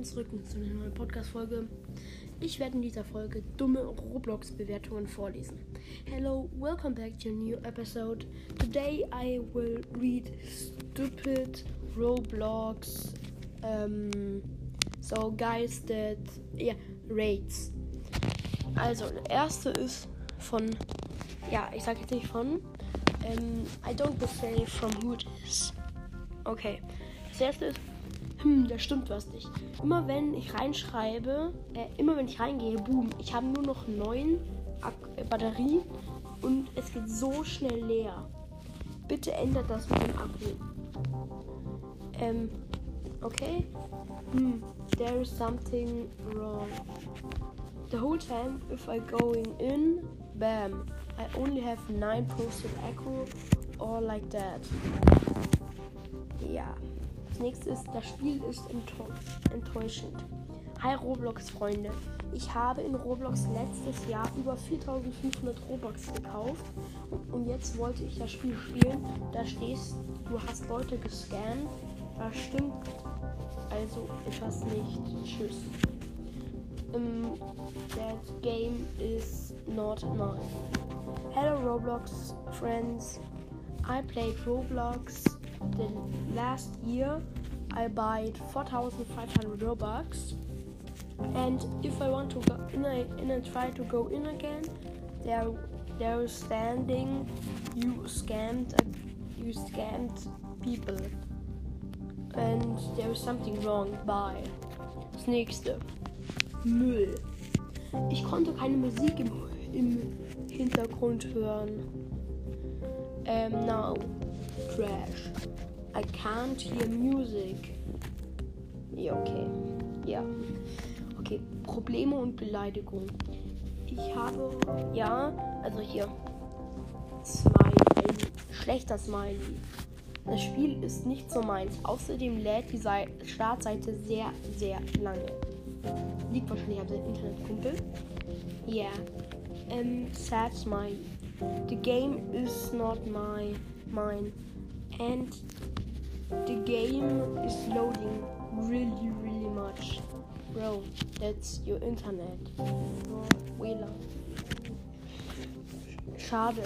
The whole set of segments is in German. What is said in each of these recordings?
willkommen zurück zu einer neuen Podcast-Folge. Ich werde in dieser Folge dumme Roblox-Bewertungen vorlesen. Hello, welcome back to a new episode. Today I will read stupid Roblox. Um, so, guys, that. Yeah, rates. Also, der erste ist von. Ja, ich sage jetzt nicht von. Um, I don't say from who it is. Okay. Das erste ist hm, da stimmt was nicht. Immer wenn ich reinschreibe, äh, immer wenn ich reingehe, boom, ich habe nur noch 9 äh, Batterie und es geht so schnell leer. Bitte ändert das mit dem Akku. Ähm, okay. Hm, there is something wrong. The whole time, if I going in, bam, I only have 9% Akku or like that. Ja nächste ist, das Spiel ist enttäuschend. Hi Roblox-Freunde. Ich habe in Roblox letztes Jahr über 4500 Robux gekauft und jetzt wollte ich das Spiel spielen. Da stehst, du hast Leute gescannt. Das stimmt also etwas nicht. Tschüss. Um, that game is not mine. Hello Roblox friends. I played Roblox last year I bought 4,500 Robux. And if I want to go in and I try to go in again, there they're standing. You scammed you scammed people. And there is something wrong. Bye. Das nächste. Müll. Ich konnte keine Musik im, im Hintergrund hören. Um, now trash. I can't hear music. Ja, okay. Ja. Okay, Probleme und Beleidigung. Ich habe, ja, also hier. Smiley. Schlechter Smiley. Das Spiel ist nicht so meins. Außerdem lädt die Startseite sehr, sehr lange. Liegt wahrscheinlich am Internetkumpel. Ja. Yeah. Um, sad smiley. The game is not my mine. And the game is loading really, really much. Bro, that's your internet. WLAN. Schade.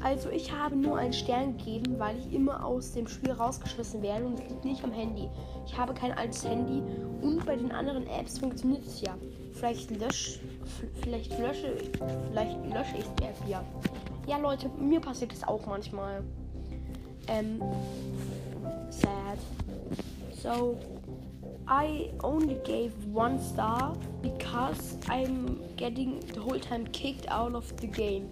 Also ich habe nur einen Stern gegeben, weil ich immer aus dem Spiel rausgeschmissen werde und es liegt nicht am Handy. Ich habe kein altes Handy und bei den anderen Apps funktioniert es ja. Vielleicht lösche, vielleicht lösche, vielleicht lösche ich die App ja. Ja Leute, mir passiert das auch manchmal. Um, sad. So I only gave one star because I'm getting the whole time kicked out of the game.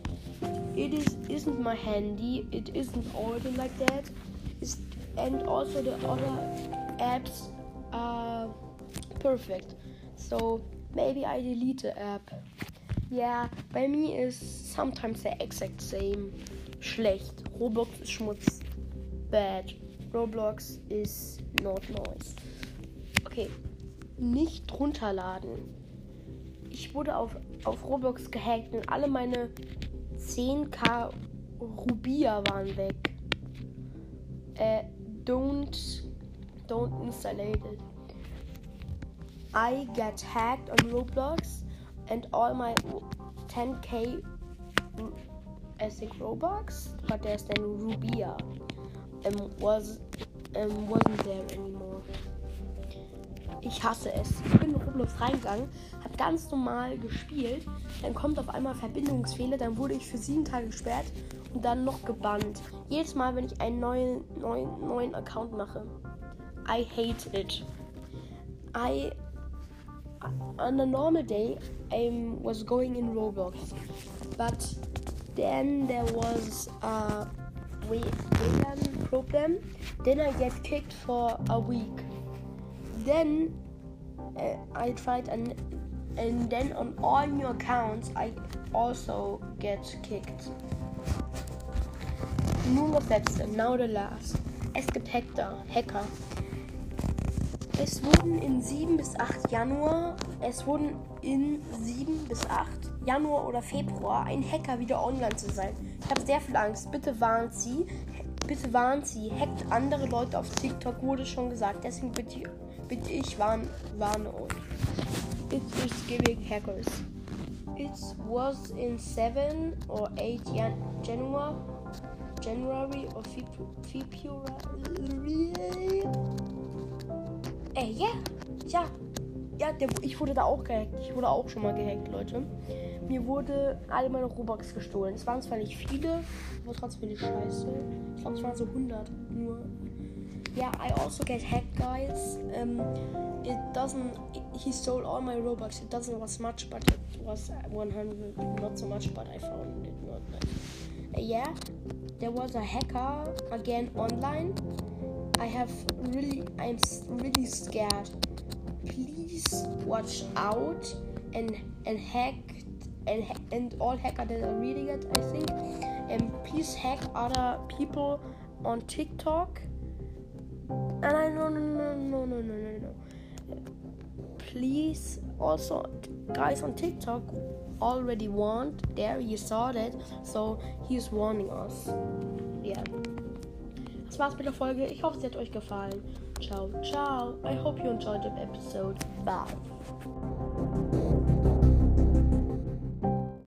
It is isn't my handy. It isn't ordered like that. It's, and also the other apps are perfect. So maybe I delete the app. Yeah, by me is sometimes the exact same. Schlecht. Roblox ist Schmutz. Bad. Roblox is not nice. Okay, nicht runterladen. Ich wurde auf, auf Roblox gehackt und alle meine 10k Rubia waren weg. Äh, don't, don't installate it. I get hacked on Roblox and all my 10k I think Robux, but there's then Rubia um, was, um, wasn't there anymore. Ich hasse es. Ich bin in Roblox reingegangen, habe ganz normal gespielt, dann kommt auf einmal Verbindungsfehler, dann wurde ich für sieben Tage gesperrt und dann noch gebannt. Jedes Mal, wenn ich einen neuen, neuen, neuen Account mache. I hate it. I on a normal day I was going in Roblox, but then there was a WLAN problem. Then I get kicked for a week. Then uh, I tried and and then on all new accounts I also get kicked. Nur das letzte, now the last. Es gibt Hacker, Hacker. Es wurden in 7 bis 8 Januar, es wurden in 7 bis 8 Januar oder Februar ein Hacker wieder online zu sein. Ich habe sehr viel Angst. Bitte warnt sie. Bitte warnt sie. Hackt andere Leute auf TikTok, wurde schon gesagt. Deswegen bitte, bin ich warn, warne euch. It is giving hackers. It was in 7 or 8 Jan January, January or February. Ey, ja, ja, ja, der, ich wurde da auch gehackt. Ich wurde auch schon mal gehackt, Leute. Mir wurde alle meine Robux gestohlen. Es waren zwar nicht viele, aber trotzdem die Scheiße. Ich glaube, es waren so 100 nur. Yeah, I also get hacked, guys. Um, it doesn't. He stole all my Robux. It doesn't was much, but it was 100. Not so much, but I found it not. Uh, yeah, there was a hacker again online. I have really. I'm really scared. Please watch out and and hack and and all hackers that are reading it. I think. And please hack other people on TikTok and I no no no no no no no no. Please also guys on TikTok already warned. There you saw that. So he's warning us. Yeah. Das war's mit der Folge. Ich hoffe, sie hat euch gefallen. Ciao, ciao. I hope you enjoyed the episode. Bye.